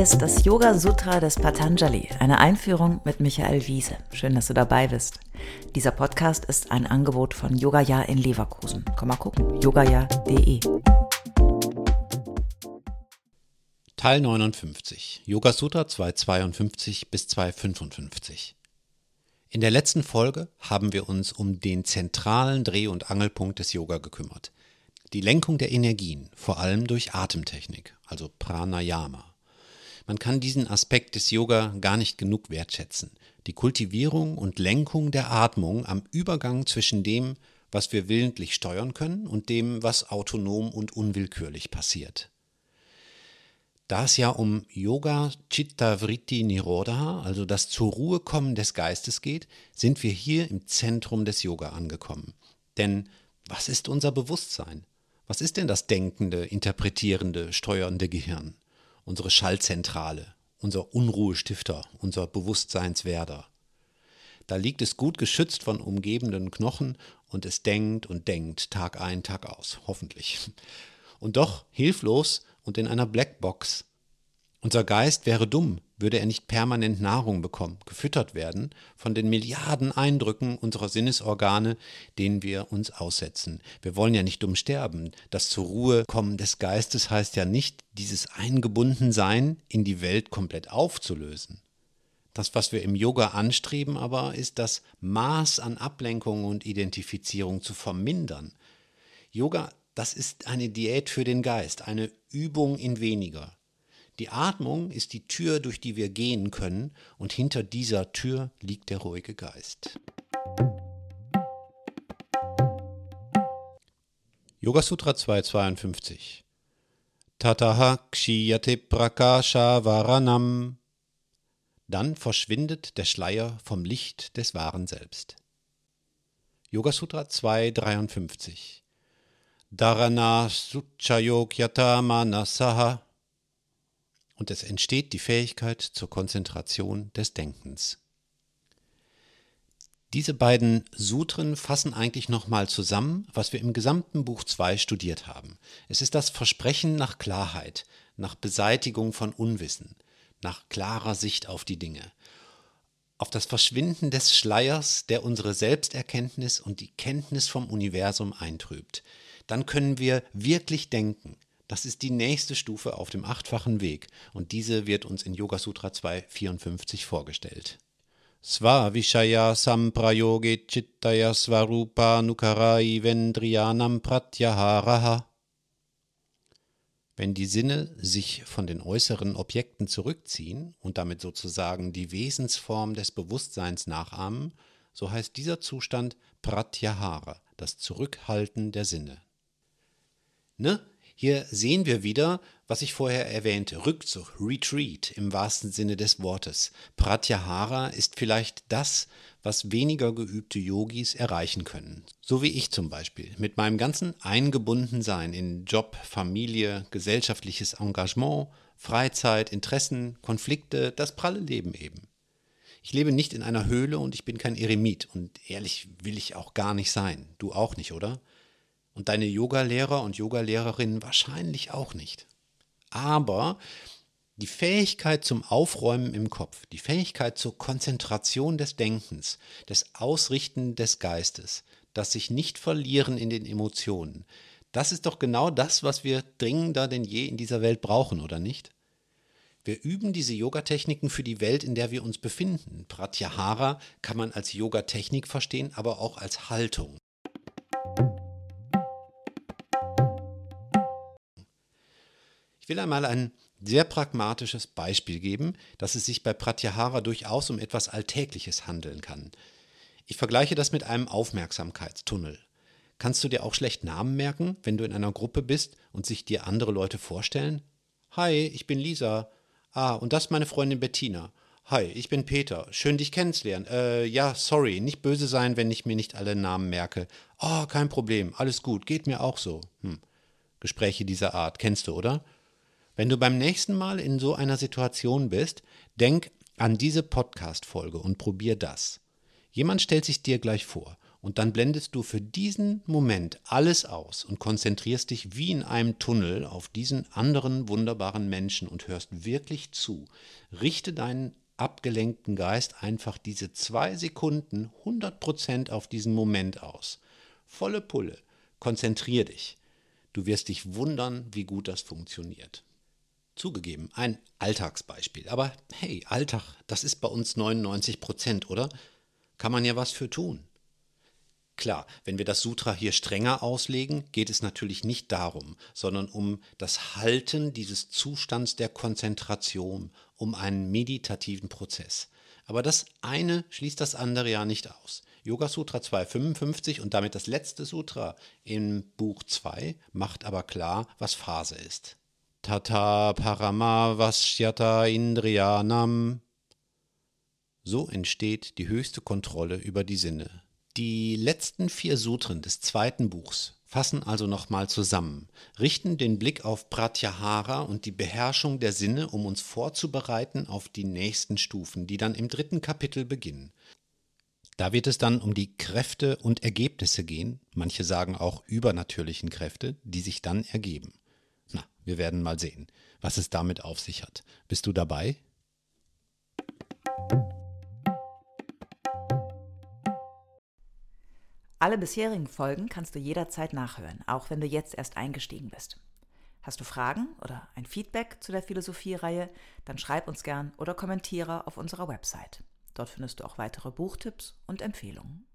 Ist das Yoga Sutra des Patanjali, eine Einführung mit Michael Wiese. Schön, dass du dabei bist. Dieser Podcast ist ein Angebot von Yogaya in Leverkusen. Komm mal gucken, yogaya.de. Teil 59, Yoga Sutra 252 bis 255. In der letzten Folge haben wir uns um den zentralen Dreh- und Angelpunkt des Yoga gekümmert. Die Lenkung der Energien, vor allem durch Atemtechnik, also Pranayama. Man kann diesen Aspekt des Yoga gar nicht genug wertschätzen. Die Kultivierung und Lenkung der Atmung am Übergang zwischen dem, was wir willentlich steuern können, und dem, was autonom und unwillkürlich passiert. Da es ja um Yoga Chitta Vritti Nirodha, also das zur Ruhe kommen des Geistes geht, sind wir hier im Zentrum des Yoga angekommen. Denn was ist unser Bewusstsein? Was ist denn das denkende, interpretierende, steuernde Gehirn? Unsere Schallzentrale, unser Unruhestifter, unser Bewusstseinswerder. Da liegt es gut geschützt von umgebenden Knochen und es denkt und denkt Tag ein, Tag aus, hoffentlich. Und doch hilflos und in einer Blackbox. Unser Geist wäre dumm, würde er nicht permanent Nahrung bekommen, gefüttert werden von den Milliarden Eindrücken unserer Sinnesorgane, denen wir uns aussetzen. Wir wollen ja nicht dumm sterben. Das zur Ruhe kommen des Geistes heißt ja nicht, dieses Eingebundensein in die Welt komplett aufzulösen. Das, was wir im Yoga anstreben, aber ist das Maß an Ablenkung und Identifizierung zu vermindern. Yoga das ist eine Diät für den Geist, eine Übung in weniger. Die Atmung ist die Tür, durch die wir gehen können, und hinter dieser Tür liegt der ruhige Geist. Yoga Sutra 252 Tataha Kshiyate Prakasha Varanam Dann verschwindet der Schleier vom Licht des wahren Selbst. Yoga Sutra 253 Dharana Suchayogyata Manasaha und es entsteht die Fähigkeit zur Konzentration des Denkens. Diese beiden Sutren fassen eigentlich nochmal zusammen, was wir im gesamten Buch 2 studiert haben. Es ist das Versprechen nach Klarheit, nach Beseitigung von Unwissen, nach klarer Sicht auf die Dinge, auf das Verschwinden des Schleiers, der unsere Selbsterkenntnis und die Kenntnis vom Universum eintrübt dann können wir wirklich denken. Das ist die nächste Stufe auf dem achtfachen Weg und diese wird uns in Yoga Sutra 254 vorgestellt. Svavishaya samprayoge chittaya svarupa nukarai vendriyanam pratyaharaha. Wenn die Sinne sich von den äußeren Objekten zurückziehen und damit sozusagen die Wesensform des Bewusstseins nachahmen, so heißt dieser Zustand Pratyahara, das Zurückhalten der Sinne. Ne? Hier sehen wir wieder, was ich vorher erwähnte, Rückzug, Retreat im wahrsten Sinne des Wortes. Pratyahara ist vielleicht das, was weniger geübte Yogis erreichen können. So wie ich zum Beispiel, mit meinem ganzen Eingebundensein in Job, Familie, gesellschaftliches Engagement, Freizeit, Interessen, Konflikte, das pralle Leben eben. Ich lebe nicht in einer Höhle und ich bin kein Eremit und ehrlich will ich auch gar nicht sein. Du auch nicht, oder? Und deine Yogalehrer und Yogalehrerinnen wahrscheinlich auch nicht. Aber die Fähigkeit zum Aufräumen im Kopf, die Fähigkeit zur Konzentration des Denkens, des Ausrichten des Geistes, das sich nicht verlieren in den Emotionen, das ist doch genau das, was wir dringender denn je in dieser Welt brauchen, oder nicht? Wir üben diese Yogatechniken für die Welt, in der wir uns befinden. Pratyahara kann man als Yogatechnik verstehen, aber auch als Haltung. Will einmal ein sehr pragmatisches Beispiel geben, dass es sich bei Pratyahara durchaus um etwas Alltägliches handeln kann. Ich vergleiche das mit einem Aufmerksamkeitstunnel. Kannst du dir auch schlecht Namen merken, wenn du in einer Gruppe bist und sich dir andere Leute vorstellen? Hi, ich bin Lisa. Ah, und das ist meine Freundin Bettina. Hi, ich bin Peter. Schön, dich kennenzulernen. Äh, ja, sorry, nicht böse sein, wenn ich mir nicht alle Namen merke. Oh, kein Problem, alles gut, geht mir auch so. Hm. Gespräche dieser Art kennst du, oder? Wenn du beim nächsten Mal in so einer Situation bist, denk an diese Podcast-Folge und probier das. Jemand stellt sich dir gleich vor Und dann blendest du für diesen Moment alles aus und konzentrierst dich wie in einem Tunnel auf diesen anderen wunderbaren Menschen und hörst wirklich zu. Richte deinen abgelenkten Geist einfach diese zwei Sekunden 100% auf diesen Moment aus. Volle Pulle. Konzentrier dich. Du wirst dich wundern, wie gut das funktioniert. Zugegeben, ein Alltagsbeispiel. Aber hey, Alltag, das ist bei uns 99 Prozent, oder? Kann man ja was für tun. Klar, wenn wir das Sutra hier strenger auslegen, geht es natürlich nicht darum, sondern um das Halten dieses Zustands der Konzentration, um einen meditativen Prozess. Aber das eine schließt das andere ja nicht aus. Yoga Sutra 255 und damit das letzte Sutra im Buch 2 macht aber klar, was Phase ist. Tata Paramavashyata Indriyanam. So entsteht die höchste Kontrolle über die Sinne. Die letzten vier Sutren des zweiten Buchs fassen also nochmal zusammen, richten den Blick auf Pratyahara und die Beherrschung der Sinne, um uns vorzubereiten auf die nächsten Stufen, die dann im dritten Kapitel beginnen. Da wird es dann um die Kräfte und Ergebnisse gehen, manche sagen auch übernatürlichen Kräfte, die sich dann ergeben. Na, wir werden mal sehen, was es damit auf sich hat. Bist du dabei? Alle bisherigen Folgen kannst du jederzeit nachhören, auch wenn du jetzt erst eingestiegen bist. Hast du Fragen oder ein Feedback zu der Philosophie-Reihe, dann schreib uns gern oder kommentiere auf unserer Website. Dort findest du auch weitere Buchtipps und Empfehlungen.